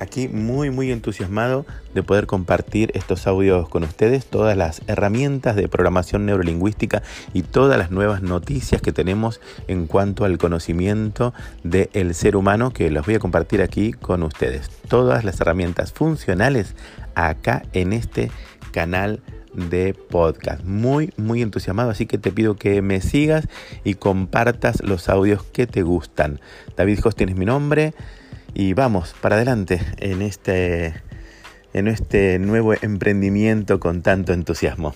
aquí muy muy entusiasmado de poder compartir estos audios con ustedes, todas las herramientas de programación neurolingüística y todas las nuevas noticias que tenemos en cuanto al conocimiento del ser humano que los voy a compartir aquí con ustedes. Todas las herramientas funcionales acá en este canal de podcast. Muy, muy entusiasmado, así que te pido que me sigas y compartas los audios que te gustan. David Hostin es mi nombre y vamos para adelante en este, en este nuevo emprendimiento con tanto entusiasmo.